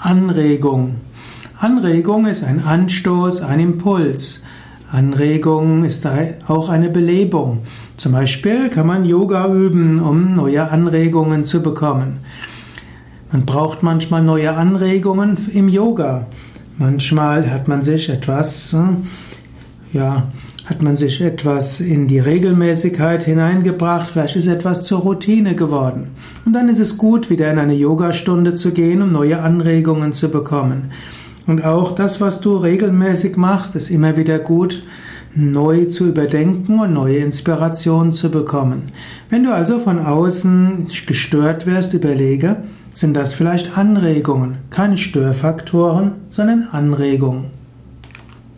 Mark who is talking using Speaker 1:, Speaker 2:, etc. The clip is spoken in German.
Speaker 1: Anregung. Anregung ist ein Anstoß, ein Impuls. Anregung ist auch eine Belebung. Zum Beispiel kann man Yoga üben, um neue Anregungen zu bekommen. Man braucht manchmal neue Anregungen im Yoga. Manchmal hat man sich etwas, äh, ja, hat man sich etwas in die Regelmäßigkeit hineingebracht, vielleicht ist etwas zur Routine geworden. Und dann ist es gut, wieder in eine Yogastunde zu gehen, um neue Anregungen zu bekommen. Und auch das, was du regelmäßig machst, ist immer wieder gut, neu zu überdenken und neue Inspirationen zu bekommen. Wenn du also von außen gestört wirst, überlege, sind das vielleicht Anregungen, keine Störfaktoren, sondern Anregungen.